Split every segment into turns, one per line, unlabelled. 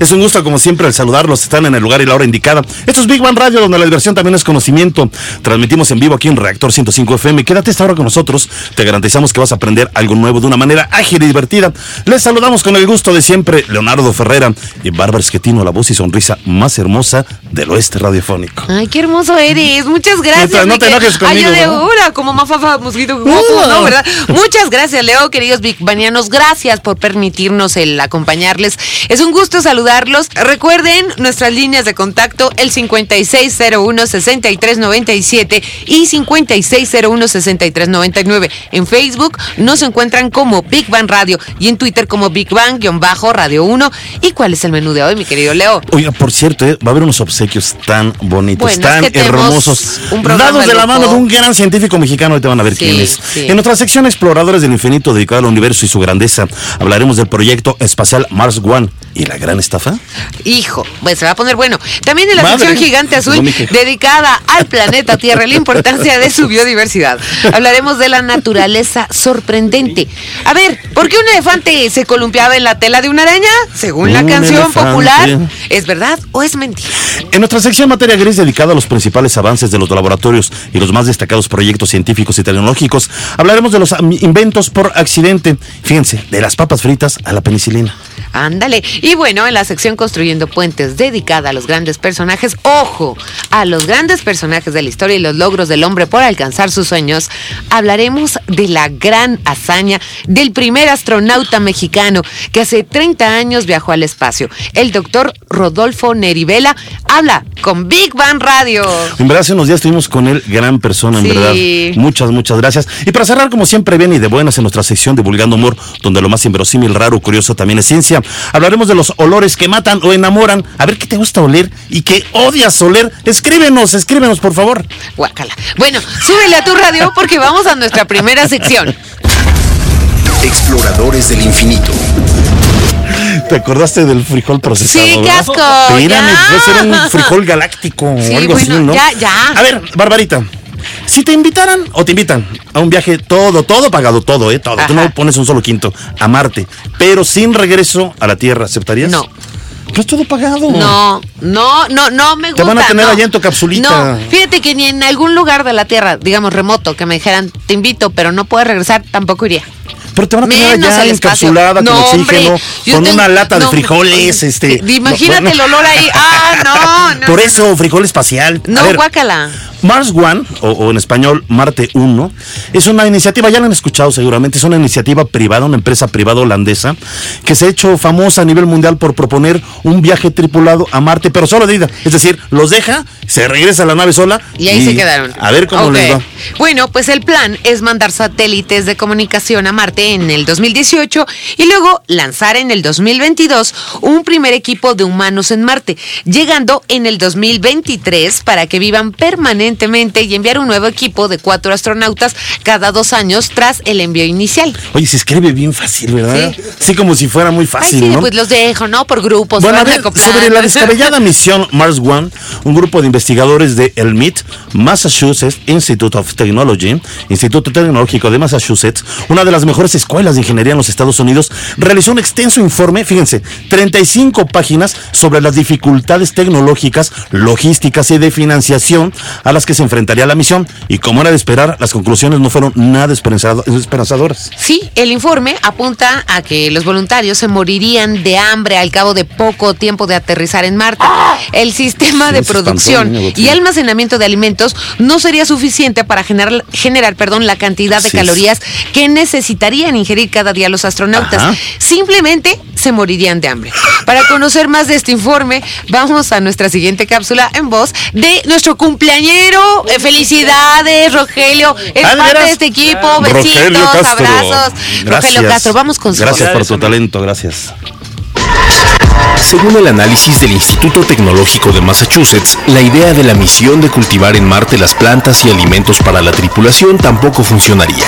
Es un gusto como siempre el saludarlos. Están en el lugar y la hora indicada. Esto es Big Bang Radio donde la diversión también es conocimiento. Transmitimos en vivo aquí en Reactor 105 FM. Quédate esta hora con nosotros. Te garantizamos que vas a aprender algo nuevo de una manera ágil y divertida. Les saludamos con el gusto de siempre Leonardo Ferrera y Bárbara Esquetino, la voz y sonrisa más hermosa del oeste radiofónico.
Ay, qué hermoso eres. Muchas gracias.
No te- no te
Miquel.
enojes conmigo,
Ay, de hora, como mafafa, mosquito,
Uh.
¿no? ¿Verdad? Muchas gracias, Leo, queridos Big Banianos. Gracias por permitirnos el acompañarles. Es un gusto saludarlos. Recuerden nuestras líneas de contacto, el 5601-6397 y 5601-6399. En Facebook nos encuentran como Big Bang Radio y en Twitter como Big Bang-Radio 1. ¿Y cuál es el menú de hoy, mi querido Leo?
Oiga, por cierto, eh, va a haber unos obsequios tan bonitos,
Bueno, es
tan
que
hermosos, dados de la mano de un gran científico mexicano. Ahorita van a ver
Sí,
quién es.
sí.
En nuestra sección Exploradores del Infinito, dedicada al universo y su grandeza, hablaremos del proyecto espacial Mars One y la gran estafa.
Hijo, pues se va a poner bueno. También en la
Madre.
sección Gigante Azul, dedicada al planeta Tierra, y la importancia de su biodiversidad. Hablaremos de la naturaleza sorprendente. A ver, ¿por qué un elefante se columpiaba en la tela de una araña? Según la
Un
canción
elefante.
popular, ¿es verdad o es mentira?
En nuestra sección Materia Gris, dedicada a los principales avances de los laboratorios y los más destacados proyectos científicos y tecnológicos, hablaremos de los inventos por accidente. Fíjense, de las papas fritas a la penicilina.
Ándale. Y bueno, en la sección Construyendo Puentes, dedicada a los grandes personajes, ojo, a los grandes personajes de la historia y los logros del hombre por alcanzar sus sueños, hablaremos de la gran hazaña del primer astronauta mexicano que hace 30 años viajó al espacio. El doctor Rodolfo Nerivela habla con Big Bang Radio.
En verdad, hace unos días estuvimos con él, gran persona, en
Sí.
verdad. Muchas, muchas gracias. Y para cerrar, como siempre, bien y de buenas en nuestra sección Divulgando Humor, donde lo más inverosímil, raro, curioso también es ciencia, hablaremos de los olores que matan o enamoran. A ver qué te gusta oler y qué odias oler. Escríbenos, escríbenos, por favor.
Guácala. Bueno, súbele a tu radio porque vamos a nuestra primera sección.
Exploradores del infinito.
¿Te acordaste del frijol procesado?
Sí, qué asco,
Espérame,
ya.
puede ser un frijol galáctico
Sí,
o algo así, ¿no?
ya, ya.
A ver, Barbarita. Si te invitaran o te invitan a un viaje todo, todo pagado, todo, ¿eh? Todo. Tú no pones un solo quinto a Marte, pero sin regreso a la Tierra, ¿aceptarías?
No.
Pero es todo pagado.
No, no, no, no me gusta.
Te van a tener
no.
allá en tu capsulita.
No, fíjate que ni en algún lugar de la Tierra, digamos remoto, que me dijeran, te invito, pero no puedes regresar, tampoco iría.
Pero te van a tener
Menos
allá encapsulada
No,
con
hombre,
oxígeno,
yo
con
tengo-
una lata de frijoles, este.
sí, Imagínate
no,
el olor ahí. Ah, no.
Por eso, frijol espacial.
No,
ver,
guácala.
Mars One, o, o en español Marte 1, es una iniciativa, ya la han escuchado seguramente, es una iniciativa privada, una empresa privada holandesa, que se ha hecho famosa a nivel mundial por proponer un viaje tripulado a Marte, pero solo de ida. Es decir, los deja, se regresa a la nave sola.
Y ahí se quedaron.
A ver cómo les va.
Bueno, pues el plan es mandar satélites de comunicación a Marte en el 2018 y luego lanzar en el 2022 un primer equipo de humanos en Marte, llegando en el 2023 para que vivan permanentemente y enviar un nuevo equipo de cuatro astronautas cada dos años tras el envío inicial.
Oye, se escribe bien fácil, ¿verdad?
Sí.
Sí, como si fuera muy
Ay,
fácil,
sí,
¿no?
pues los dejo, ¿no? Por grupos.
Bueno, a ver, sobre la descabellada misión Mars One, un grupo de investigadores de el MIT, Massachusetts Institute of Technology, Instituto Tecnológico de Massachusetts, una de las mejores escuelas de ingeniería en los Estados Unidos, realizó un extenso informe, fíjense, 35 páginas sobre las dificultades tecnológicas, logísticas y de financiación a las que se enfrentaría la misión. Y como era de esperar, las conclusiones no fueron nada esperanzado- esperanzadoras.
Sí, el informe apunta a que los voluntarios se morirían de hambre al cabo de poco tiempo de aterrizar en Marte. El sistema de producción y almacenamiento de alimentos no sería suficiente para generar, generar perdón, la cantidad de calorías que necesitarían ingerir cada día los astronautas.
Ajá.
Simplemente se morirían de hambre. Para conocer más de este informe, vamos a nuestra siguiente cápsula en voz de nuestro cumpleañero. Eh, Felicidades, Rogelio. Es
Ah, ¿de
parte de este equipo. Besitos, abrazos. Rogelio
Gracias.
Castro, vamos con su
Gracias por tu talento, gracias.
Según el análisis del Instituto Tecnológico de Massachusetts, la idea de la misión de cultivar en Marte las plantas y alimentos para la tripulación tampoco funcionaría.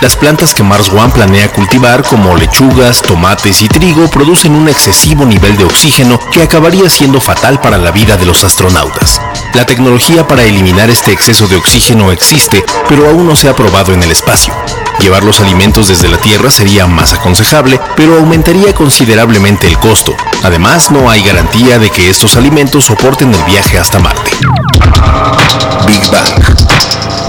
Las plantas que Mars One planea cultivar, como lechugas, tomates y trigo, producen un excesivo nivel de oxígeno que acabaría siendo fatal para la vida de los astronautas. La tecnología para eliminar este exceso de oxígeno existe, pero aún no se ha probado en el espacio. Llevar los alimentos desde la Tierra sería más aconsejable, pero aumentaría considerablemente el costo. Además, no hay garantía de que estos alimentos soporten el viaje hasta Marte. Big Bang.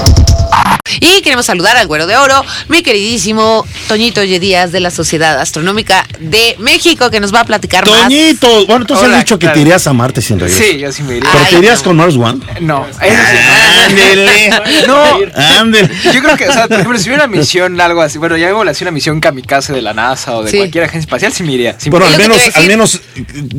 Y queremos saludar al Güero de Oro, mi queridísimo Toñito Oye Díaz de la Sociedad Astronómica de México, que nos va a platicar más.
Toñito, bueno, tú has
Hola,
dicho que
claro.
te irías a Marte sin regreso.
Sí, yo sí me iría.
¿Pero
Ay,
te irías
no.
con Mars One?
No, eso sí.
Ándele.
No,
Ándele.
yo creo que, o sea, por ejemplo, si hubiera una misión, algo así, bueno, ya hago así una misión kamikaze de la NASA o de
Sí.
cualquier agencia espacial, sí me iría. Sí me
Bueno, al menos, al menos,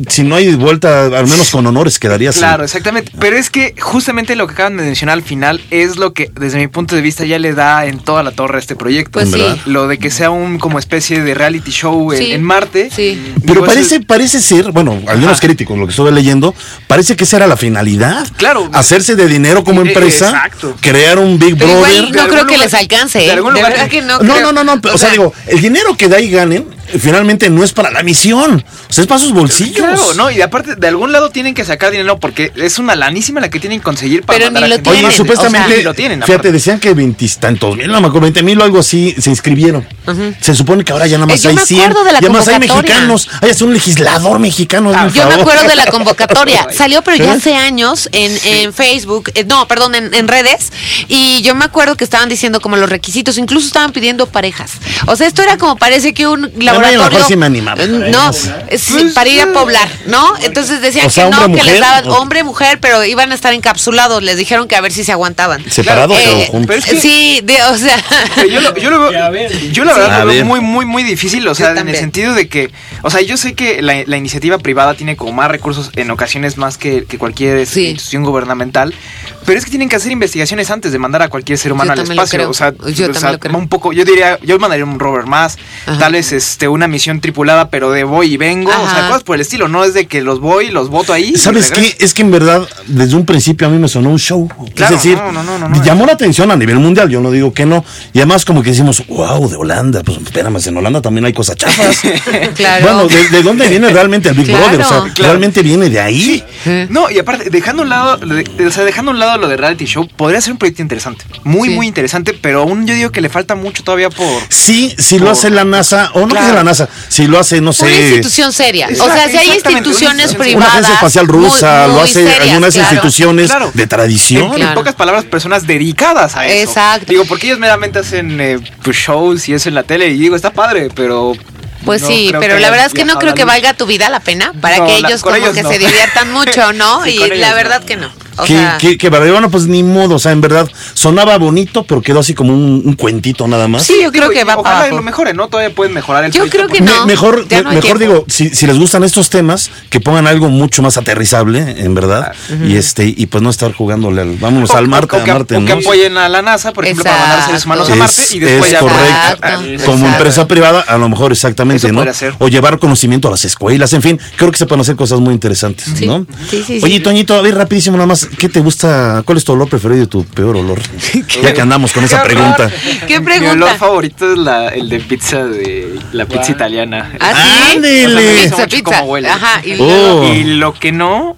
si no hay vuelta, al menos con honores quedarías.
Claro, exactamente. Pero es que justamente lo que acaban de mencionar al final es lo que, desde mi punto de vista, ya le da en toda la torre a este proyecto.
Pues.
Lo de que sea un como especie de reality show en,
Sí.
en Marte.
Sí.
Pero
Digo,
parece,
eso-
parece ser, bueno, algunos
Ajá.
críticos, lo que estuve leyendo, parece que esa era la finalidad.
Claro.
Hacerse de dinero como
Eh,
empresa,
exacto.
crear un Big
Pero
Brother.
igual no creo que les alcance,
de
¿eh?
algún
De
lugar-
verdad que no
No,
creo.
no, no, no, o, sea, digo, el dinero que de ahí ganen, finalmente no es para la misión, o sea, es para sus bolsillos.
Claro, no, y aparte, de algún lado tienen que sacar dinero porque es una lanísima la que tienen que conseguir para
Pero
mandar
ni
a
lo
gente.
Oye,
tienen,
supuestamente,
o sea,
ni lo tienen,
fíjate,
aparte.
decían que veintitantos mil, no me acuerdo, veinte mil o algo así, se inscribieron. Se supone que ahora ya nada más
Eh,
hay
me
100.
acuerdo de la
ya más hay mexicanos. Hay hasta un legislador mexicano. el
Yo me
favor.
acuerdo de la convocatoria. Salió, pero ya
¿Eh?
hace años en, en Facebook, eh, no, perdón, en, en redes. Y yo me acuerdo que estaban diciendo como los requisitos, incluso estaban pidiendo parejas. O sea, esto era como parece que un
a lo
laboratorio.
mejor sí me animaba.
Eh, No, es para ir a poblar, ¿no? Entonces decían
O sea,
que no,
hombre,
que les daban hombre, mujer, pero iban a estar encapsulados. Les dijeron que a ver si se aguantaban.
Separados
Eh,
o juntos.
pero es que-
Sí, de- o sea.
Yo, lo, yo, lo veo- yo la verdad lo
ver.
veo muy, muy, muy difícil, o sea, en el sentido de que, o sea, yo sé que la, la iniciativa privada tiene como más recursos en ocasiones más que, que cualquier
Sí.
institución gubernamental, pero es que tienen que hacer investigaciones antes de mandar a cualquier ser humano
Yo
al
lo
espacio,
creo.
o sea,
Yo
o sea,
también lo creo.
un poco, yo diría, yo mandaría un rover más,
Ajá.
tal vez este una misión tripulada, pero de voy y vengo, o sea, cosas por el estilo, no es de que los voy, los voto ahí.
¿Sabes qué? Es que en verdad, desde un principio a mí me sonó un show.
Claro,
es decir,
no, no, no, no, no.
llamó la atención a nivel mundial, yo no digo que no. Y además como que decimos, wow, de Holanda. Pues espérame, en Holanda también hay cosas chafas.
Claro.
Bueno, ¿de, de dónde viene realmente el Big
Claro.
Brother? O sea,
Claro.
realmente viene de ahí.
No, y aparte, dejando a un lado, lo de- o sea, dejando a un lado lo de reality show, podría ser un proyecto interesante. Muy,
Sí.
muy interesante, pero aún yo digo que le falta mucho todavía por.
Sí, si lo hace la NASA, o no la NASA, si lo hace, no sé.
Una institución seria. o sea, si hay instituciones privadas.
Una agencia espacial rusa,
muy-
lo
muy
hace
serias,
algunas
claro.
instituciones
Claro.
de tradición.
En, en
Claro.
pocas palabras, personas dedicadas a eso.
Exacto.
Digo, porque ellos meramente hacen eh, pues, shows y eso en la tele, y digo, está padre, pero.
Pues
no
sí, pero la verdad es que no creo
la
que valga tu vida la pena para
No,
que
la-
ellos
con
como
ellos
que
no.
se diviertan mucho, ¿no?
Sí,
y la
no.
verdad que no. O
Qué,
sea,
qué barbaridad. Bueno, pues ni modo, o sea, en verdad sonaba bonito, pero quedó así como un, un cuentito nada más.
sí, yo creo
Digo,
que va
Ojalá lo mejoren, ¿no? Todavía pueden mejorar el
Yo creo que
porque-
no.
Me- mejor, me-
no
mejor
tiempo.
digo, si, si les gustan estos temas, que pongan algo mucho más aterrizable, en verdad, y este y pues no estar jugándole al, vámonos
O-
al Marte,
o
a
que,
Marte,
o
¿no?
que apoyen a la NASA, por ejemplo, para mandar seres humanos a
Es-
Marte y después
es
ya
correcto.
Exacto.
Como empresa privada, a lo mejor exactamente,
Eso
¿no? O llevar conocimiento a las escuelas, en fin, creo que se pueden hacer cosas muy interesantes,
Sí.
¿no?
Sí, sí, sí.
Oye, Toñito, a ver, rapidísimo nada más, ¿qué te gusta? ¿Cuál es tu olor preferido y tu peor olor? ya que andamos con esa
Qué
pregunta.
¿Qué
Mi
pregunta?
olor favorito es la, el de pizza de la pizza italiana.
¿Ah, sí?
O sea, me gusta
Pizza,
mucho
pizza.
cómo huele.
Ajá,
Oh.
Y lo que no,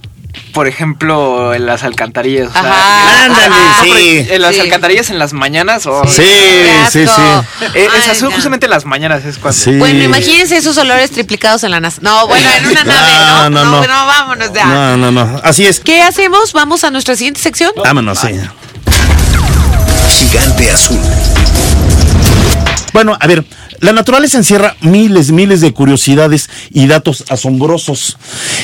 por ejemplo, en las alcantarillas. o sea,
Ajá.
Ándale, sí.
En las
Sí.
alcantarillas en las mañanas. o
Sí, sí,
asco.
sí.
Eh,
Ay,
son
no.
justamente las mañanas es cuando.
Sí.
Bueno, imagínense esos olores triplicados en la NASA. No, bueno, en una nave, ¿no?
No, no, no.
vámonos ya.
No, no, no. Así es.
¿Qué hacemos? Vamos a nuestra siguiente sección.
Vámonos, sí.
Gigante azul.
Bueno, a ver, la naturaleza encierra miles, miles de curiosidades y datos asombrosos.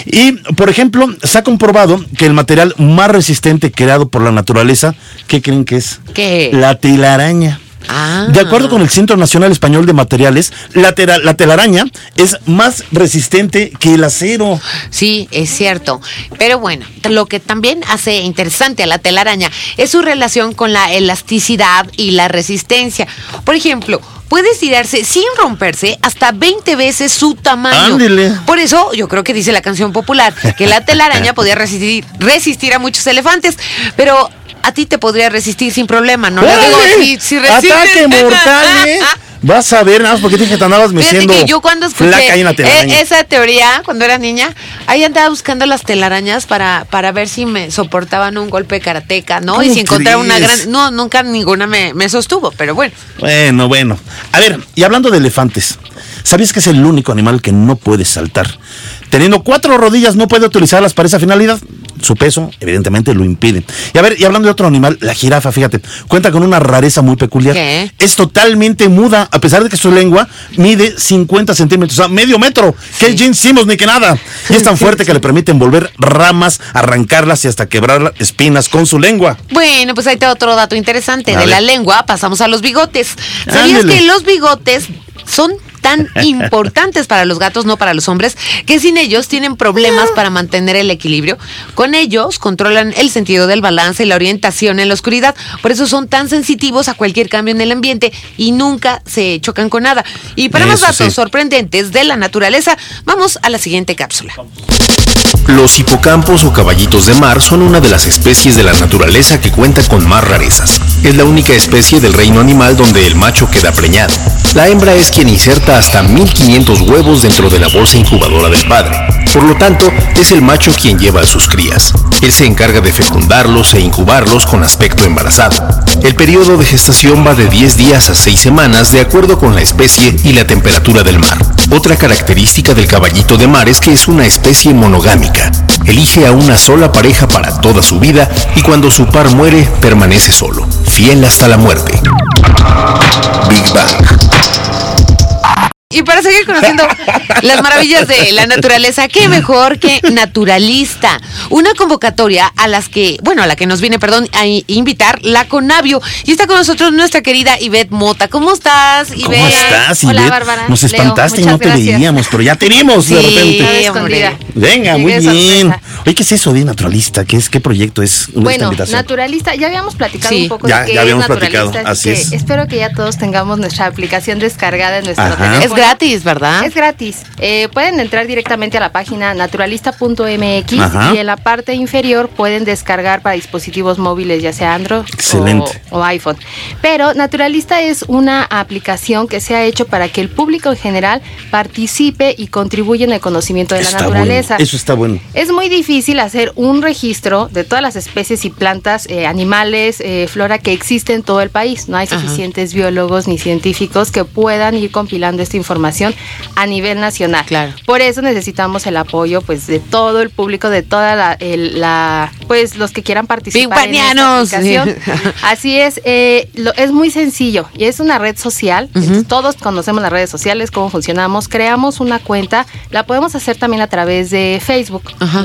Y, por ejemplo, se ha comprobado que el material más resistente creado por la naturaleza, ¿qué creen que es?
¿Qué?
La telaraña.
Ah.
De acuerdo con el Centro Nacional Español de Materiales, la, tela- la telaraña es más resistente que el acero.
Sí, es cierto. Pero bueno, lo que también hace interesante a la telaraña es su relación con la elasticidad y la resistencia. Por ejemplo, puede estirarse sin romperse hasta 20 veces su tamaño.
Ándele.
Por eso yo creo que dice la canción popular que la telaraña podía resistir, resistir a muchos elefantes, pero a ti te podría resistir sin problema, ¿no? Le digo, si resistes-
Ataque mortal, ¿eh? Vas a ver, nada más porque dije que te andabas meciendo
que yo cuando escuché
flaca ahí en la telaraña.
eh, esa teoría, cuando era niña, ahí andaba buscando las telarañas para, para ver si me soportaban un golpe karateca, ¿no? Y
¿Cómo
si encontraba una gran... No, nunca ninguna me, me sostuvo, pero bueno.
Bueno, bueno. A ver, y hablando de elefantes, ¿sabías que es el único animal que no puede saltar? Teniendo cuatro rodillas, no puede utilizarlas para esa finalidad. Su peso, evidentemente, lo impide. Y a ver, y hablando de otro animal, la jirafa, fíjate, cuenta con una rareza muy peculiar.
¿Qué?
Es totalmente muda, a pesar de que su lengua mide 50 centímetros, o sea, medio metro. Que Gene Simmons ni que nada. Y es tan fuerte que le permite envolver ramas, arrancarlas y hasta quebrar espinas con su lengua.
Bueno, pues ahí te otro dato interesante. De la lengua pasamos a los bigotes. ¿Sabías que los bigotes son tan importantes para los gatos, no para los hombres, que sin ellos tienen problemas para mantener el equilibrio? Con ellos controlan el sentido del balance y la orientación en la oscuridad. Por eso son tan sensitivos a cualquier cambio en el ambiente y nunca se chocan con nada. Y para más datos
sí.
sorprendentes de la naturaleza, vamos a la siguiente cápsula.
Los hipocampos o caballitos de mar son una de las especies de la naturaleza que cuenta con más rarezas. Es la única especie del reino animal donde el macho queda preñado. La hembra es quien inserta hasta 1500 huevos dentro de la bolsa incubadora del padre. Por lo tanto, es el macho quien lleva a sus crías. Él se encarga de fecundarlos e incubarlos con aspecto embarazado. El periodo de gestación va de 10 días a 6 semanas de acuerdo con la especie y la temperatura del mar. Otra característica del caballito de mar es que es una especie monogámica. Elige a una sola pareja para toda su vida y cuando su par muere permanece solo, fiel hasta la muerte. Big Bang.
Y para seguir conociendo las maravillas de la naturaleza, qué mejor que naturalista. Una convocatoria a las que, bueno, a la que nos viene, perdón, a invitar la Conavio. Y está con nosotros nuestra querida Ivette Mota. ¿Cómo estás, Ivette?
¿Cómo estás,
Hola,
Ivette?
Bárbara.
Nos
Leo,
espantaste y no te
gracias.
veíamos, pero ya te vimos de
Sí,
repente.
Hombre.
escondida.
Venga, muy
de
bien. Oye, ¿qué es eso de naturalista? ¿Qué es qué proyecto es
Bueno,
invitación?
naturalista, ya habíamos platicado
Sí.
un poco
Ya-
de qué
ya
es
habíamos
naturalista,
platicado, así
que
es.
espero que ya todos tengamos nuestra aplicación descargada en nuestro
Ajá.
teléfono.
Es gratis, ¿verdad?
Es gratis. Eh, pueden entrar directamente a la página naturalista.mx
Ajá.
y en la parte inferior pueden descargar para dispositivos móviles, ya sea Android o- iPhone. Pero Naturalista es una aplicación que se ha hecho para que el público en general participe y contribuya en el conocimiento de
Está
la naturaleza.
bueno. Eso está bueno.
Es muy difícil hacer un registro de todas las especies y plantas, eh, animales, eh, flora que existen en todo el país. No hay
Ajá.
suficientes biólogos ni científicos que puedan ir compilando esta información a nivel nacional.
Claro.
Por eso necesitamos el apoyo, pues, de todo el público, de toda la, el- la- pues, los que quieran participar en esta
Bigbanianos.
aplicación. Así es, eh, lo- es muy sencillo y es una red social. Todos conocemos las redes sociales, cómo funcionamos. Creamos una cuenta, la podemos hacer también a través de Facebook,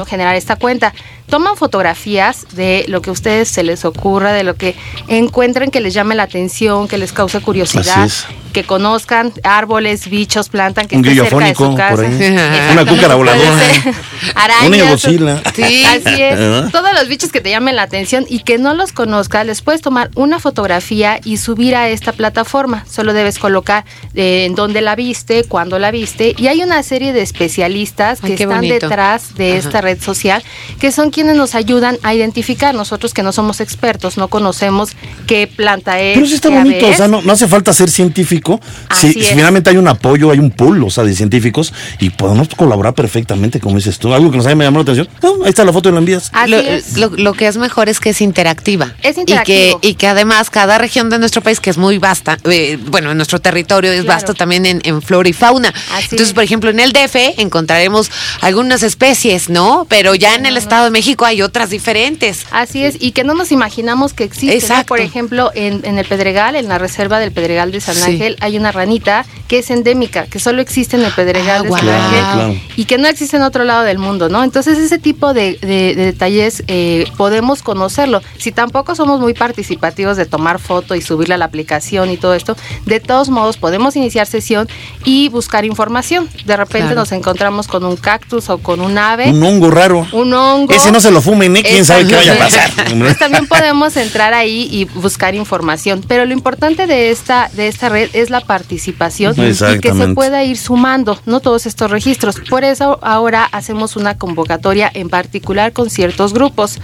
generar esta cuenta. Toman fotografías de lo que a ustedes se les ocurra, de lo que encuentren que les llame la atención, que les cause curiosidad,
Así es.
que conozcan árboles, bichos, plantas que
Un
esté cerca de su casa.
por ahí.
Exactamente,
Una cúcara voladora.
Arañas.
Una.
Sí, así es.
¿Verdad?
Todos los bichos que te llamen la atención y que no los conozcas, les puedes tomar una fotografía y subir a esta plataforma. Solo debes colocar eh, en dónde la viste, cuándo la viste. Y hay una serie de especialistas
Ay,
que están
bonito.
detrás de
Ajá.
esta red social, que son quienes nos ayudan a identificar. Nosotros que no somos expertos, no conocemos qué planta es.
Pero sí está bonito, o sea, no, no hace falta ser científico. Si,
Así
si
es.
finalmente hay un apoyo, hay un pool, o sea, de científicos, y podemos colaborar perfectamente, como dices tú. Algo que nos haya me llamado la atención. ah, ahí está la foto y la envías.
Así
lo,
es.
lo- lo que es mejor es que es interactiva.
Es
Y
interactivo.
que, y que además cada región de nuestro país, que es muy vasta, eh, bueno, en nuestro territorio es
Claro.
vasto también en, en flora y fauna.
Así
Entonces,
es.
por ejemplo, en el DF encontraremos algunas especies, ¿no? Pero ya en el Estado de México hay otras diferentes.
Así es, y que no nos imaginamos que existe. ¿no?
Exacto.
Por ejemplo, en, en el Pedregal, en la reserva del Pedregal de San
Sí.
Ángel, hay una ranita que es endémica, que solo existe en el Pedregal
Ah,
de. San Ángel
Claro,
y que no existe en otro lado del mundo, ¿no? Entonces, ese tipo de, de- de detalles eh, eh, podemos conocerlo. Si tampoco somos muy participativos de tomar foto y subirla a la aplicación y todo esto, de todos modos podemos iniciar sesión y buscar información. De repente
Claro.
nos encontramos con un cactus o con un ave.
Un hongo raro.
Un hongo.
Ese no se lo fumen, ni quién sabe qué vaya a pasar.
Pues también podemos entrar ahí y buscar información. Pero lo importante de esta, de esta red es la participación y que se pueda ir sumando ¿no? todos estos registros. Por eso ahora hacemos una convocatoria en particular con ciertos grupos.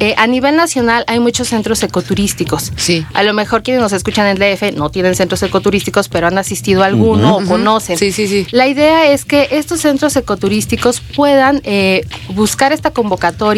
Eh, a nivel nacional hay muchos centros ecoturísticos.
Sí.
A lo mejor quienes nos escuchan en el DF no tienen centros ecoturísticos, pero han asistido a alguno o conocen.
Sí, sí, sí.
La idea es que estos centros ecoturísticos puedan eh, buscar esta convocatoria,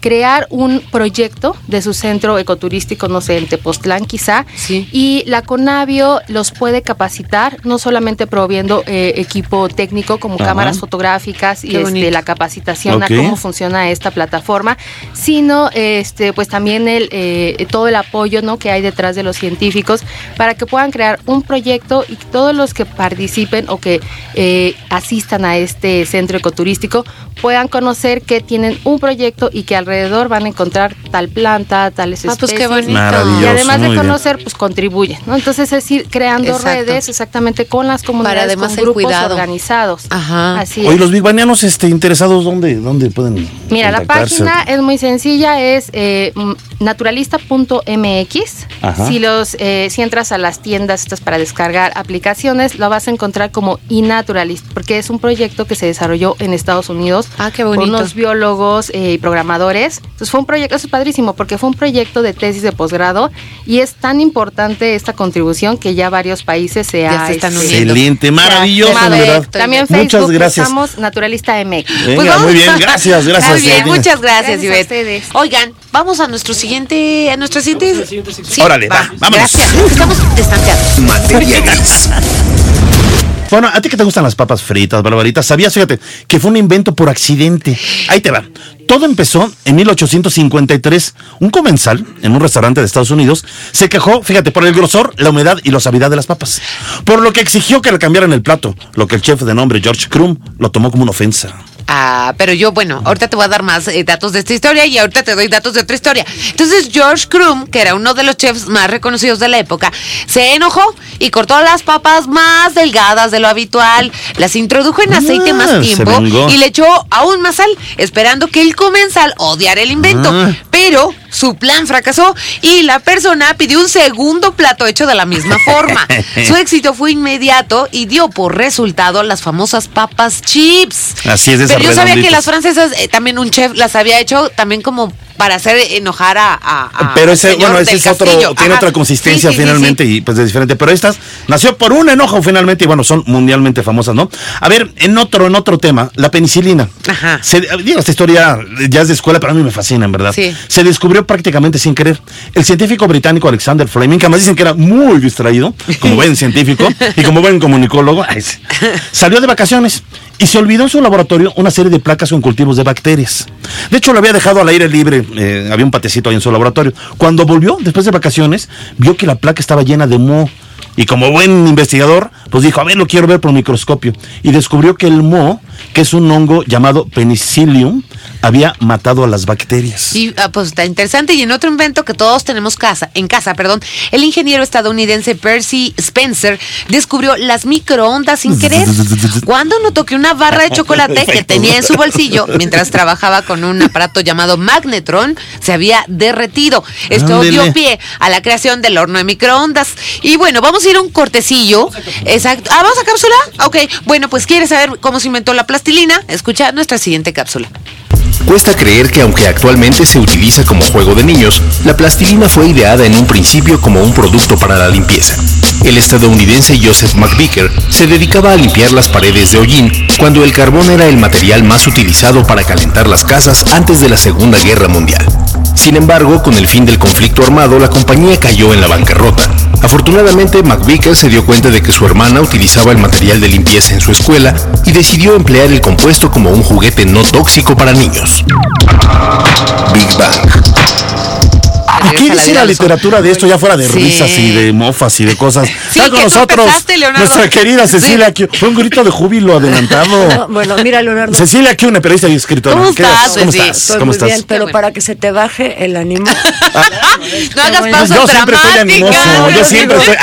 crear un proyecto de su centro ecoturístico, no sé, en Tepoztlán quizá,
Sí.
y la Conavio los puede capacitar, no solamente proviendo eh, equipo técnico como
Ajá.
cámaras fotográficas y este, la capacitación a cómo funciona esta plataforma, sino este, pues también el, eh, todo el apoyo ¿no? que hay detrás de los científicos para que puedan crear un proyecto y todos los que participen o que eh, asistan a este centro ecoturístico puedan conocer que tienen un proyecto y que alrededor van a encontrar tal planta, tales
Ah, pues qué bonito.
Y además de
bien.
conocer, pues contribuyen, ¿no? Entonces es ir creando
Exacto.
redes exactamente con las comunidades,
además
con grupos
cuidado.
organizados.
Ajá.
Así
Oye,
es.
los bigbanianos este, interesados, ¿dónde, ¿dónde pueden
Mira, la página es muy sencilla, es eh, naturalista.mx.
Ajá.
Si los eh, si entras a las tiendas estas para descargar aplicaciones, lo vas a encontrar como iNaturalist, porque es un proyecto que se desarrolló en Estados Unidos
Ah, qué
por
bonito.
unos biólogos eh, y programadores. Entonces fue un proyecto, eso es padrísimo, porque fue un proyecto de tesis de posgrado y es tan importante esta contribución que ya varios países se
Ya
ha
se están
este,
uniendo.
Excelente, maravilloso.
También
Muchas
Facebook
gracias.
usamos Naturalista MX.
Venga, muy bien, gracias, gracias.
Muy bien, muchas gracias,
Gracias a
Ivette.
ustedes.
Oigan, vamos a nuestro siguiente, a nuestra siguiente. Sí,
Órale, va, vámonos.
Gracias, estamos distanciados.
Materia gris.
Bueno, a ti que te gustan las papas fritas, barbaritas, ¿sabías, fíjate, que fue un invento por accidente? Ahí te va. Todo empezó en 1853. Un comensal en un restaurante de Estados Unidos se quejó, fíjate, por el grosor, la humedad y la suavidad de las papas. Por lo que exigió que le cambiaran el plato, lo que el chef de nombre George Crum lo tomó como una ofensa.
Ah, pero yo, bueno, ahorita te voy a dar más eh, datos de esta historia y ahorita te doy datos de otra historia. Entonces, George Crum, que era uno de los chefs más reconocidos de la época, se enojó y cortó las papas más delgadas de lo habitual, las introdujo en aceite
Ah,
más
se
tiempo y le echó aún más sal, esperando que el comensal odiara el invento.
Ah.
Pero su plan fracasó y la persona pidió un segundo plato hecho de la misma forma. Su éxito fue inmediato y dio por resultado las famosas papas chips.
Así es, de
Pero yo sabía que las francesas eh, también un chef las había hecho también como para hacer enojar a. a- a-
Pero ese,
señor
bueno, ese es otro,
castillo.
tiene
Ajá.
otra consistencia
Sí, sí,
finalmente
sí.
y pues es diferente. Pero estas nació por un enojo finalmente y bueno, son mundialmente famosas, ¿no? A ver, en otro, en otro tema, la penicilina.
Ajá.
Se, digo, esta historia ya es de escuela, pero a mí me fascina, en verdad.
Sí.
Se descubrió prácticamente sin querer. El científico británico Alexander Fleming, que además dicen que era muy distraído, como buen científico y como buen comunicólogo, salió de vacaciones y se olvidó en su laboratorio una serie de placas con cultivos de bacterias. De hecho, lo había dejado al aire libre, eh, había un patecito ahí en su laboratorio. Cuando volvió, después de vacaciones, vio que la placa estaba llena de moho. Y como buen investigador, pues dijo, a ver, lo quiero ver por microscopio. Y descubrió que el moho, que es un hongo llamado penicillium, había matado a las bacterias.
Sí, ah, pues está interesante. Y en otro invento que todos tenemos casa, en casa, perdón, el ingeniero estadounidense Percy Spencer descubrió las microondas sin querer. Cuando notó que una barra de chocolate que tenía en su bolsillo mientras trabajaba con un aparato llamado magnetron se había derretido. Esto
Ándele.
dio pie a la creación del horno de microondas. Y bueno, vamos a ir a un cortecillo. Exacto. Ah, ¿vamos a cápsula? Ok. Bueno, pues quieres saber cómo se inventó la plastilina. Escucha nuestra siguiente cápsula.
Cuesta creer que aunque actualmente se utiliza como juego de niños, la plastilina fue ideada en un principio como un producto para la limpieza. El estadounidense Joseph McVicker se dedicaba a limpiar las paredes de hollín cuando el carbón era el material más utilizado para calentar las casas antes de la Segunda Guerra Mundial. Sin embargo, con el fin del conflicto armado, la compañía cayó en la bancarrota. Afortunadamente, McVicker se dio cuenta de que su hermana utilizaba el material de limpieza en su escuela y decidió emplear el compuesto como un juguete no tóxico para niños. Big Bang.
¿Y
regresa
qué
la
dice la
a los
literatura de esto ya fuera de
Sí.
risas y de mofas y de cosas?
Sí,
Está con nosotros nuestra querida
Sí.
Cecilia Q. Fue un grito de júbilo adelantado.
No, bueno, mira, Leonardo.
Cecilia una periodista y escritora.
¿Cómo
¿Qué
estás,
¿Cómo estás?
Estoy
¿Cómo
muy
estás?
bien, pero
bueno.
para que se te baje el ánimo.
No hagas
bueno.
Yo siempre estoy animoso. Yo siempre estoy.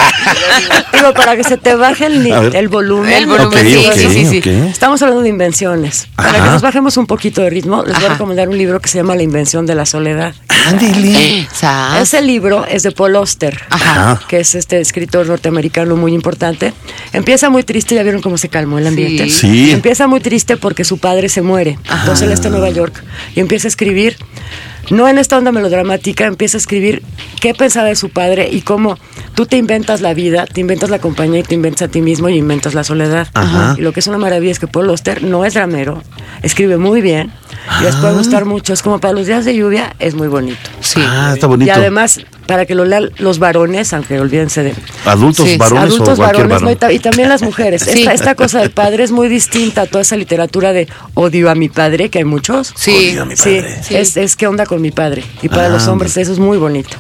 Digo, para que se te baje el, volumen.
El volumen,
Ok,
sí, sí, sí, sí.
Estamos hablando de invenciones. Para que nos bajemos un poquito de ritmo, les voy a recomendar un libro que se llama La invención de la soledad.
Ándele.
Ese libro es de Paul Auster,
Ajá.
que es este escritor norteamericano muy importante. Empieza muy triste, ya vieron cómo se calmó el ambiente.
Sí.
Sí.
Empieza muy triste porque su padre se muere. Entonces él está en Nueva York y empieza a escribir, no en esta onda melodramática, empieza a escribir qué pensaba de su padre y cómo tú te inventas la vida, te inventas la compañía y te inventas a ti mismo y inventas la soledad.
Ajá.
Y lo que es una maravilla es que Paul Auster no es dramero, escribe muy bien y les puede gustar mucho. Es como para los días de lluvia, es muy bonito.
Sí.
Ah, está bonito.
Y además, para que lo lean los varones, aunque olvídense de
Adultos,
Sí.
varones
adultos varones ¿no? y,
varón.
ta- y también las mujeres.
Sí.
Esta, esta cosa del padre es muy distinta a toda esa literatura de odio a mi padre, que hay muchos.
Sí.
Odio a mi
Sí,
padre.
Sí.
Es, es qué onda con mi padre. Y para los
Ah,
hombres eso es muy bonito.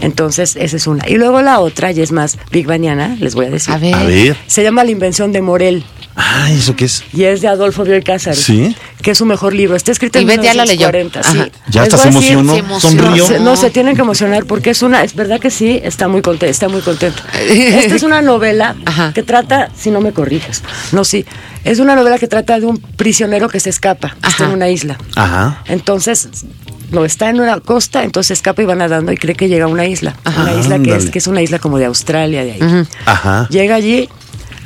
Entonces, esa es una. Y luego la otra, y es más big baniana, les voy a decir.
A ver.
A ver.
Se llama La invención de Morel
Ah, ¿eso qué es?
y es de Adolfo Bioy Cáceres.
Sí.
Que es su mejor libro. Está escrito en
Y Beth ya lo leyó.
1940.
Ajá.
Sí.
Ya hasta se emocionó. Sonrió.
no, se tienen que emocionar porque es una, es verdad que sí, está muy contento, está muy contento. Esta es una novela
Ajá.
que trata, si no me corriges, no, sí, es una novela que trata de un prisionero que se escapa, está
Ajá.
en una isla.
Ajá.
Entonces, no está en una costa, entonces escapa y va nadando y cree que llega a una isla. Una isla que es, que es una isla como de Australia, de ahí.
Ajá.
Llega allí,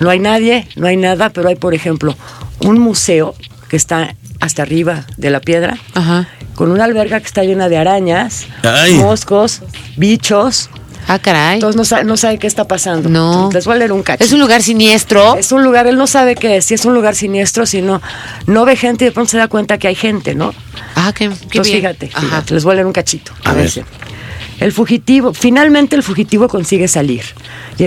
no hay nadie, no hay nada, pero hay, por ejemplo, un museo que está hasta arriba de la piedra,
Ajá.
con una alberga que está llena de arañas,
Ay.
moscos, bichos.
Ah, caray.
Entonces no sabe, no sabe qué está pasando.
No.
Les voy a leer un cacho.
Es un lugar siniestro.
Es un lugar, él no sabe qué es, si es un lugar siniestro, si no, no ve gente y de pronto se da cuenta que hay gente, ¿no?
Ah, qué, qué
Entonces,
bien.
fíjate, fíjate, les voy a leer un cachito.
A ver.
Dice, El fugitivo, finalmente el fugitivo consigue salir,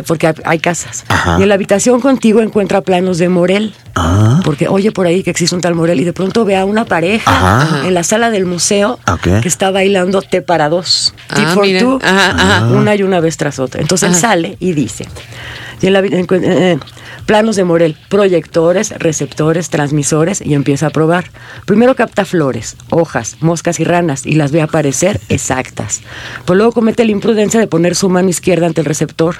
porque hay, casas.
Ajá.
Y en la habitación contigo encuentra planos de Morel.
Ah.
Porque oye por ahí que existe un tal Morel y de pronto ve a una pareja
Ajá.
en la sala del museo
Ok.
que está bailando té para dos.
Ah,
Tea for two,
Ajá, ajá.
Una y una vez tras otra. Entonces él sale y dice. Y en la vi- encu- eh, eh, planos de Morel, proyectores, receptores, transmisores y empieza a probar. Primero capta flores, hojas, moscas y ranas y las ve aparecer exactas. Pero luego comete la imprudencia de poner su mano izquierda ante el receptor.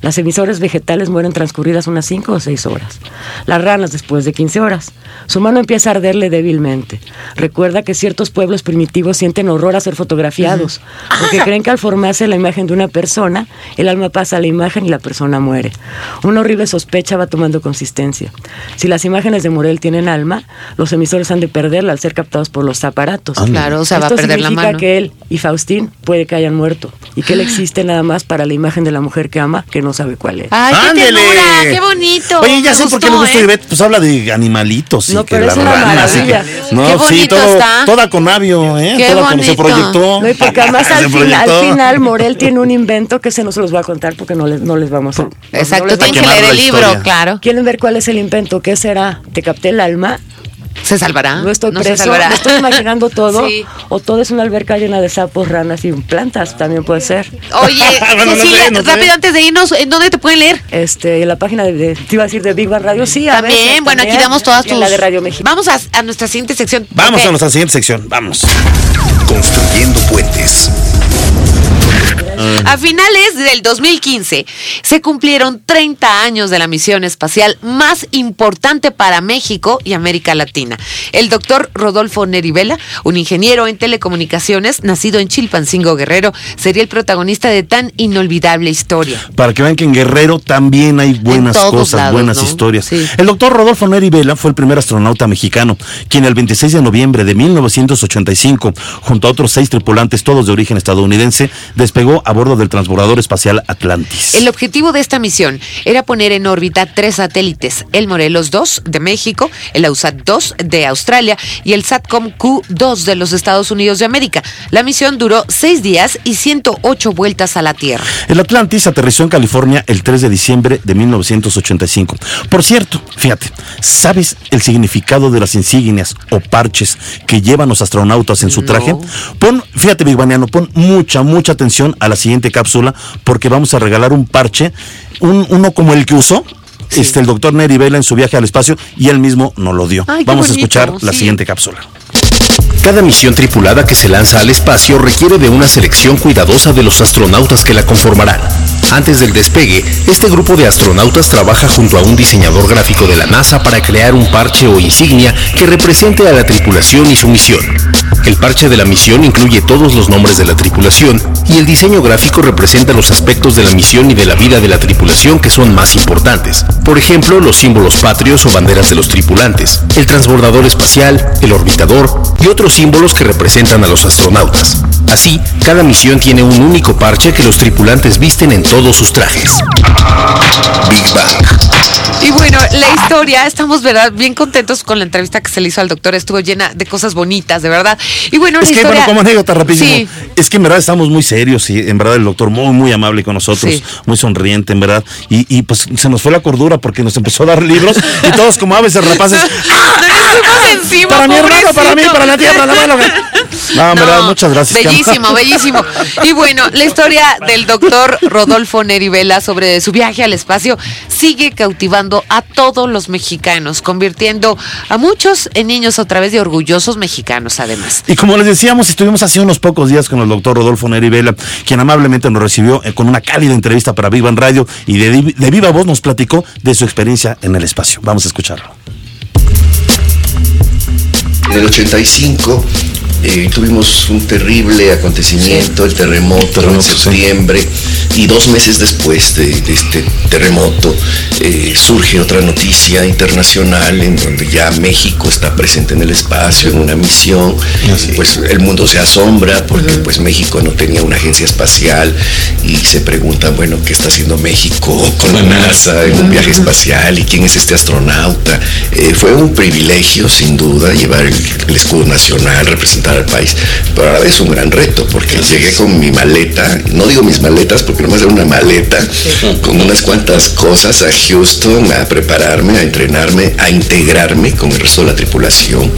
Las emisores vegetales mueren transcurridas unas 5 o 6 horas. Las ranas después de 15 horas. Su mano empieza a arderle débilmente. Recuerda que ciertos pueblos primitivos sienten horror a ser fotografiados, porque creen que al formarse la imagen de una persona, el alma pasa a la imagen y la persona muere. Una horrible sospecha va tomando consistencia. Si las imágenes de Morel tienen alma, los emisores han de perderla al ser captados por los aparatos.
Claro, o sea, va a
Esto
perder la
significa
mano.
que él y Faustín puede que hayan muerto y que él existe nada más para la imagen de la mujer que ama, que no sabe cuál es.
Ay, qué
¡Ándele!
ternura, qué bonito.
Oye, ya
Me
sé por qué
gustó,
me gusta
¿eh?
Ivette, pues habla de animalitos. y
No,
que
pero
las
es una
que-. No,
Qué
sí,
bonito
todo,
está.
toda con avio, ¿eh?
Qué
toda con, se
bonito.
proyectó.
No, y porque además al, fin- al final Morel tiene un invento que se no se los voy a contar porque no les, no les vamos a... no- no
Exacto,
les
tienen que leer el libro,
historia.
claro.
¿Quieren ver cuál es el invento? ¿Qué será? ¿Te capté el alma?
¿Se salvará?
¿No estoy
se
preso?
salvará.
¿Me estoy imaginando todo?
Sí.
¿O todo es una alberca llena de sapos, ranas y plantas? También puede ser.
Oye,
Bueno, no
Cecilia,
sé, no sé.
rápido antes de irnos, ¿en dónde te pueden leer?
Este, en la página de, de- te iba a decir de Big Bang Radio, sí, a
También,
veces,
bueno, aquí damos todas
Y en
tus...
la de Radio México.
Vamos a, a nuestra siguiente sección.
Vamos
Ok.
a nuestra siguiente sección, vamos.
Construyendo puentes.
A finales del 2015 se cumplieron 30 años de la misión espacial más importante para México y América Latina. El doctor Rodolfo Nerivela, un ingeniero en telecomunicaciones, nacido en Chilpancingo Guerrero, sería el protagonista de tan inolvidable historia.
Para que vean que en Guerrero también hay buenas cosas,
lados,
buenas
¿no?
historias.
Sí.
El doctor Rodolfo Neri Vela fue el primer astronauta mexicano, quien el 26 de noviembre de 1985, junto a otros seis tripulantes, todos de origen estadounidense, despegó a bordo del transbordador espacial Atlantis.
El objetivo de esta misión era poner en órbita tres satélites, el Morelos 2 de México, el AUSAT 2 de Australia y el SATCOM Q2 de los Estados Unidos de América. La misión duró seis días y 108 vueltas a la Tierra.
El Atlantis aterrizó en California el 3 de diciembre de 1985. Por cierto, fíjate, ¿sabes el significado de las insignias o parches que llevan los astronautas en su traje? Pon, fíjate, Big Baniano, pon mucha, mucha atención a la siguiente cápsula porque vamos a regalar un parche, un, uno como el que usó. Este, el doctor Neri Vela en su viaje al espacio y él mismo nos lo dio.
Ay,
Vamos a escuchar la
sí.
siguiente cápsula.
Cada misión tripulada que se lanza al espacio requiere de una selección cuidadosa de los astronautas que la conformarán. Antes del despegue, este grupo de astronautas trabaja junto a un diseñador gráfico de la NASA para crear un parche o insignia que represente a la tripulación y su misión. El parche de la misión incluye todos los nombres de la tripulación y el diseño gráfico representa los aspectos de la misión y de la vida de la tripulación que son más importantes. Por ejemplo, los símbolos patrios o banderas de los tripulantes, el transbordador espacial, el orbitador y otros símbolos que representan a los astronautas. Así, cada misión tiene un único parche que los tripulantes visten en todos sus trajes. Big Bang.
Y bueno, la historia, estamos verdad bien contentos con la entrevista que se le hizo al doctor, estuvo llena de cosas bonitas, de verdad. Y bueno,
Es
la
que,
historia,
bueno, como anécdota rapidísimo,
Sí.
es que en verdad estamos muy serios y en verdad el doctor muy, muy amable con nosotros,
Sí.
muy sonriente, en verdad. Y, y, pues se nos fue la cordura porque nos empezó a dar libros y todos como aves de rapaces.
¡Ah! Encima,
para mi hermano, para mí, para la tía, para la abuela. No, en verdad,
No,
muchas gracias.
Bellísimo, bellísimo. Y bueno, la historia del doctor Rodolfo Neri Vela sobre su viaje al espacio sigue cautivando a todos los mexicanos, convirtiendo a muchos en niños a través de orgullosos mexicanos, además.
Y como les decíamos, estuvimos hace unos pocos días con el doctor Rodolfo Neri Vela, quien amablemente nos recibió eh, con una cálida entrevista para Viva en Radio y de, de viva voz nos platicó de su experiencia en el espacio. Vamos a escucharlo.
En el 85 eh, tuvimos un terrible acontecimiento, el terremoto en
terremoto, sí.
septiembre, y dos meses después de, de este terremoto eh, surge otra noticia internacional en donde ya México está presente en el espacio, en una misión, pues el mundo se asombra porque pues México no tenía una agencia espacial y se pregunta, bueno, ¿qué está haciendo México con la NASA en un viaje espacial y quién es este astronauta? Eh, fue un privilegio, sin duda, llevar el, el escudo nacional, al país, pero a la vez un gran reto, porque llegué con mi maleta, no digo mis maletas, porque nomás era una maleta, con unas cuantas cosas a Houston, a prepararme, a entrenarme, a integrarme con el resto de la tripulación.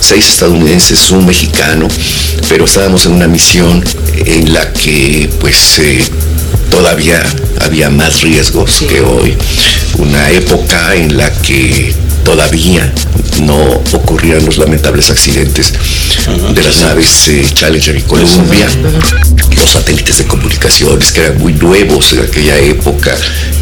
Seis estadounidenses, un mexicano, pero estábamos en una misión en la que, pues, eh, todavía había más riesgos que hoy. Una época en la que todavía no ocurrían los lamentables accidentes de las naves eh, Challenger y Columbia, los satélites de comunicaciones que eran muy nuevos en aquella época,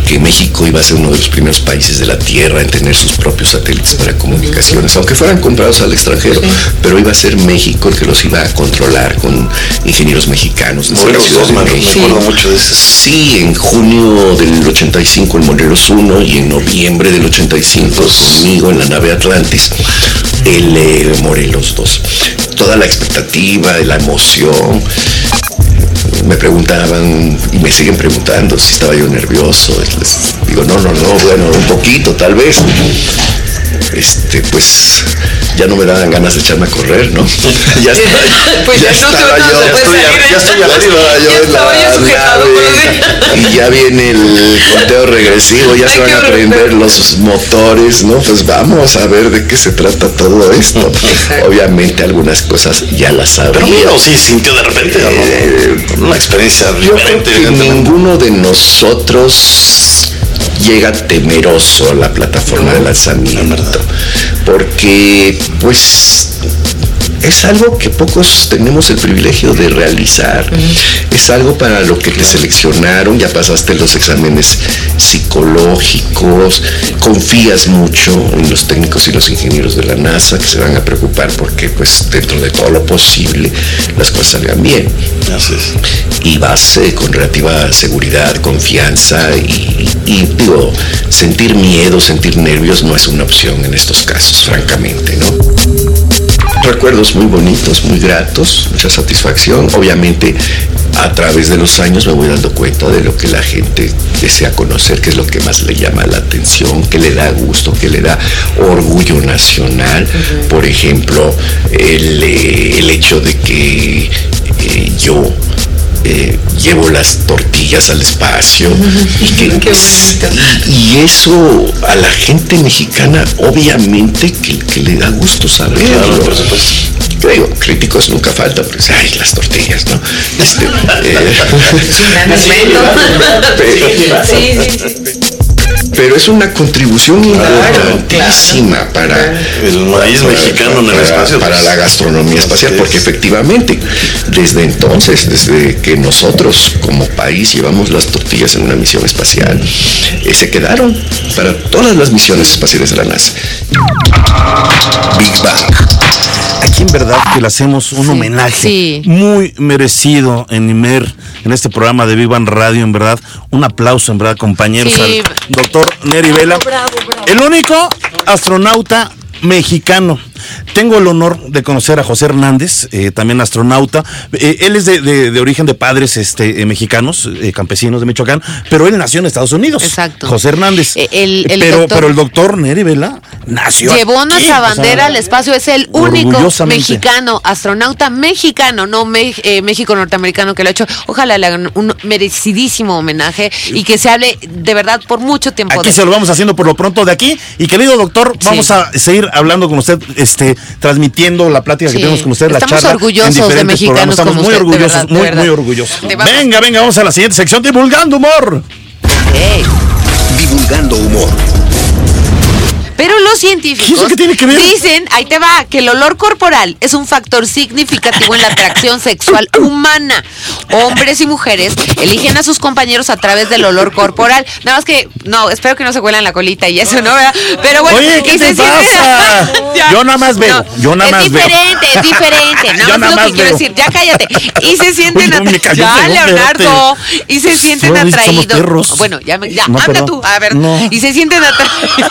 que México iba a ser uno de los primeros países de la Tierra en tener sus propios satélites para comunicaciones, aunque fueran comprados al extranjero, pero iba a ser México el que los iba a controlar con ingenieros mexicanos. desde la
Morelos
Ciudad
2,
de
me, me
México.
acuerdo mucho de ese.
Sí, en junio del 85 el Morelos 1 y en noviembre del 85 conmigo en la nave Atlantis el eh, Morelos 2. Toda la expectativa, la emoción. Me preguntaban y me siguen preguntando si estaba yo nervioso. Digo, no, no, no, bueno, un poquito tal vez. Este, pues ya no me daban ganas de echarme a correr, ¿no? ya estaba,
Pues ya no
estaba yo, ya estoy, ya estoy arriba, yo en la nave, y ya viene el conteo regresivo, ya
Ay,
se van a prender los motores, ¿no? Pues vamos a ver de qué se trata todo esto. Obviamente algunas cosas ya las sabía.
Pero sí sintió de repente, ¿o
Eh.
Una experiencia
Yo creo que ninguno de nosotros llega temeroso a la plataforma de lanzamiento, porque pues es algo que pocos tenemos el privilegio de realizar. Es algo para lo que te seleccionaron, ya pasaste los exámenes psicológicos, confías mucho en los técnicos y los ingenieros de la NASA que se van a preocupar porque pues dentro de todo lo posible las cosas salgan bien y vas eh, con relativa seguridad, confianza y, y, digo, sentir miedo, sentir nervios no es una opción en estos casos, francamente, ¿no? Recuerdos muy bonitos, muy gratos, mucha satisfacción. Obviamente a través de los años me voy dando cuenta de lo que la gente desea conocer, qué es lo que más le llama la atención, qué le da gusto, qué le da orgullo nacional. Por ejemplo, el, eh, el hecho de que eh, yo eh, llevo las tortillas al espacio y, que, y, y eso a la gente mexicana obviamente que, que le da gusto saberlo.
Claro, por supuesto.
Digo, críticos nunca faltan, porque ay, las tortillas, ¿no? Este, eh, pero es una contribución importantísima para
El maíz mexicano en el
para- para la gastronomía espacial, porque efectivamente, desde entonces, desde que nosotros como país llevamos las tortillas en una misión espacial, eh, se quedaron para todas las misiones espaciales de la NASA. Big Bang.
Aquí en verdad que le hacemos un homenaje
sí.
muy merecido en Imer, en este programa de Vivan Radio, en verdad. Un aplauso, en verdad, compañeros,
Sí.
al doctor Neri Vela. El único astronauta mexicano. Tengo el honor de conocer a José Hernández, eh, también astronauta. Eh, él es de, de- de origen de padres este, eh, mexicanos, campesinos de Michoacán, pero él nació en Estados Unidos.
Exacto.
José Hernández.
El- el
pero,
doctor-
pero el doctor Neri Vela nació.
Llevó
aquí,
nuestra
o sea,
bandera al espacio, es el único mexicano, astronauta mexicano, no me- México norteamericano que lo ha hecho. Ojalá le hagan un merecidísimo homenaje y que se hable de verdad por mucho tiempo
Aquí
de
se lo vamos haciendo por lo pronto de aquí. Y querido doctor, vamos a seguir hablando con usted, este, transmitiendo la plática que tenemos con usted, la
Estamos
charla. en
orgullosos de
diferentes
mexicanos
programas. Estamos
como
muy
usted,
orgullosos,
verdad,
muy,
verdad.
muy orgullosos. Venga, venga, vamos a la siguiente sección, divulgando humor.
Ey.
Divulgando humor.
Pero los
¿Qué es
científicos
lo que tiene que ver?
dicen, ahí te va, que el olor corporal es un factor significativo en la atracción sexual humana. Hombres y mujeres eligen a sus compañeros a través del olor corporal. Nada más que, no, espero que no se huelan la colita y eso, ¿no? ¿verdad? Pero bueno,
Oye, ¿qué
y
te pasa? Yo nada más veo, yo nada más
es
veo.
diferente, es diferente. Nada
Yo
más
nada
lo
más
que quiero decir, ya cállate. Y se sienten
Uy, no, me
atra-
cayó
ya, Leonardo. Y se sienten atraídos. Bueno, ya, ya,
No, perdón.
tú. A ver,
No.
y se sienten atraídos.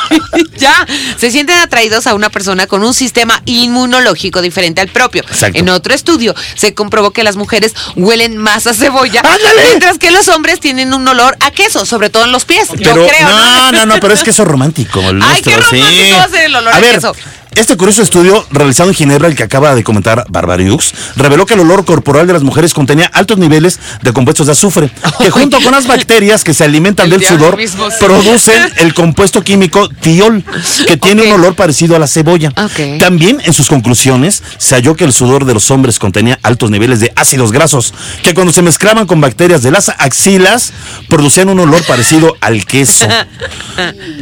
ya, se sienten atraídos a una persona con un sistema inmunológico diferente al propio.
Exacto.
En otro estudio se comprobó que las mujeres huelen más a cebolla,
¡Ándale!
mientras que los hombres tienen un olor a queso, sobre todo en los pies.
Pero,
yo creo,
no, no, no, pero es que eso es romántico. el
Ay,
nuestro,
qué romántico
sí.
va a ser el olor a
ver,
queso.
Este curioso estudio realizado en Ginebra, el que acaba de comentar Barbariux, reveló que el olor corporal de las mujeres contenía altos niveles de compuestos de azufre, que junto con las bacterias que se alimentan
El
del sudor, producen el compuesto químico tiol, que tiene un olor parecido a la cebolla. También en sus conclusiones se halló que el sudor de los hombres contenía altos niveles de ácidos grasos, que cuando se mezclaban con bacterias de las axilas, producían un olor parecido al queso.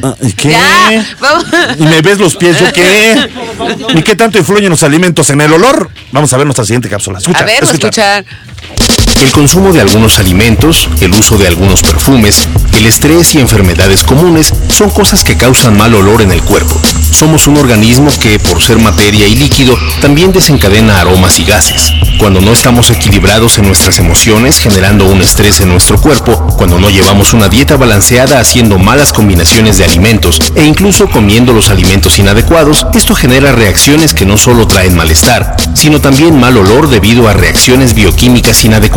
Ah, ¿y ¿Qué?
Ya, vamos.
¿Y me ves los pies? ¿Yo qué? ¿Y qué tanto influyen los alimentos en el olor? Vamos a ver nuestra siguiente cápsula. Escucha,
a ver,
escucha.
escuchar.
El consumo de algunos alimentos, el uso de algunos perfumes, el estrés y enfermedades comunes son cosas que causan mal olor en el cuerpo. Somos un organismo que, por ser materia y líquido, también desencadena aromas y gases. Cuando no estamos equilibrados en nuestras emociones, generando un estrés en nuestro cuerpo, cuando no llevamos una dieta balanceada haciendo malas combinaciones de alimentos e incluso comiendo los alimentos inadecuados, esto genera reacciones que no solo traen malestar, sino también mal olor debido a reacciones bioquímicas inadecuadas.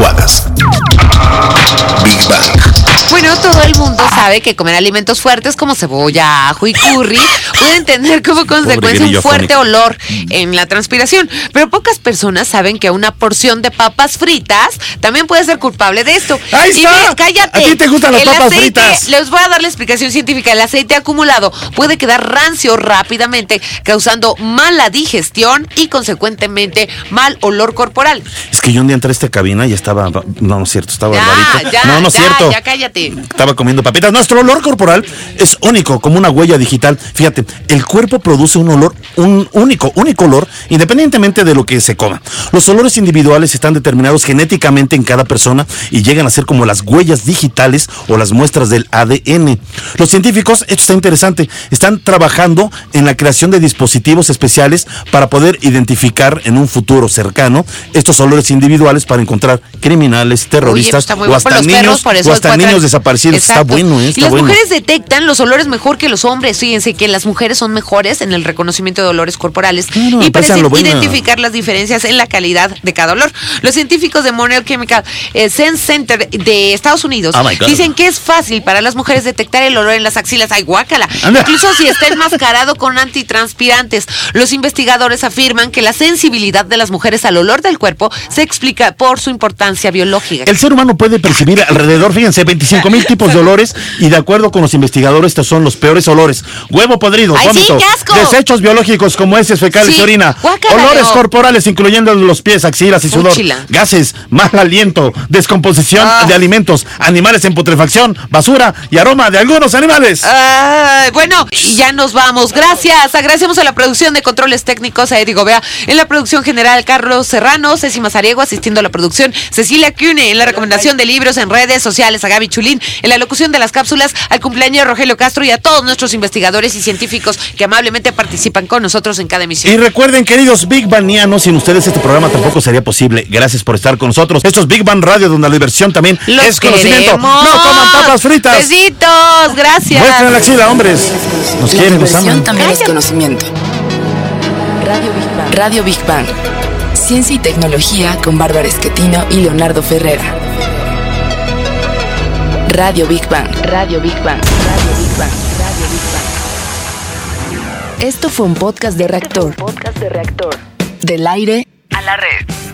Big Bang.
Bueno, todo el mundo sabe que comer alimentos fuertes como cebolla, ajo y curry pueden tener como consecuencia un fuerte olor en la transpiración. Pero pocas personas saben que una porción de papas fritas también puede ser culpable de esto.
¡Ahí
Y
está!
cállate.
¿A ti te gustan las
El
papas
aceite-
fritas?
Les voy a dar la explicación científica. El aceite acumulado puede quedar rancio rápidamente, causando mala digestión y consecuentemente mal olor corporal.
Es que yo un día entré a esta cabina y estaba. No, no es cierto, estaba
Ya,
Barbarito.
ya,
no, no es
ya,
cierto.
ya cállate.
Estaba comiendo papitas. Nuestro olor corporal es único, como una huella digital. Fíjate, el cuerpo produce un olor, un único, único olor, independientemente de lo que se coma. Los olores individuales están determinados genéticamente en cada persona y llegan a ser como las huellas digitales o las muestras del ADN. Los científicos, esto está interesante, están trabajando en la creación de dispositivos especiales para poder identificar en un futuro cercano estos olores individuales para encontrar criminales, terroristas
está muy
o hasta niños,
perros,
o hasta desaparecidos. Está bueno, ¿eh?
y las
bueno.
mujeres detectan los olores mejor que los hombres. Fíjense que las mujeres son mejores en el reconocimiento de olores corporales
Claro,
y parecen identificar las diferencias en la calidad de cada olor. Los científicos de Monreal Chemical eh, Sense Center de Estados Unidos
Oh
dicen que es fácil para las mujeres detectar el olor en las axilas. ¡Ay, guácala!
Anda.
Incluso si está enmascarado con antitranspirantes. Los investigadores afirman que la sensibilidad de las mujeres al olor del cuerpo se explica por su importancia biológica.
El ser humano puede percibir alrededor, fíjense, 25 mil tipos de olores y de acuerdo con los investigadores estos son los peores olores. Huevo podrido,
¡Ay, sí,
vómito,
qué asco!
desechos biológicos como heces fecales
Sí,
y orina,
guácala,
olores corporales incluyendo los pies, axilas y sudor, gases, mal aliento, descomposición
Ah.
de alimentos, animales en putrefacción, basura y aroma de algunos animales.
Bueno, y ya nos vamos. Gracias. Agradecemos a la producción de controles técnicos, a Eddie Gobea. En la producción general, Carlos Serrano, Ceci Mazariego asistiendo a la producción, Cecilia Cune en la recomendación de libros en redes sociales, a Gaby Chulín en la locución de las cápsulas, al cumpleaños de Rogelio Castro y a todos nuestros investigadores y científicos que amablemente participan con nosotros en cada
Y
emisión.
recuerden, queridos Big Banianos, sin ustedes este programa tampoco sería posible. Gracias por estar con nosotros. Esto es Big Bang Radio, donde la diversión también
Los
es conocimiento.
queremos.
No coman papas fritas.
Besitos, gracias.
Muestren la axila, hombres. Nos
La
quieren, nos
diversión
aman.
también es conocimiento.
Radio Big Bang.
Radio Big Bang. Ciencia y tecnología con Bárbara Esquetino y Leonardo Ferrera. Radio Big Bang.
Radio Big Bang. Radio Big Bang. Radio Big Bang. Esto fue un podcast de reactor. Podcast de reactor.
Del aire
A la red.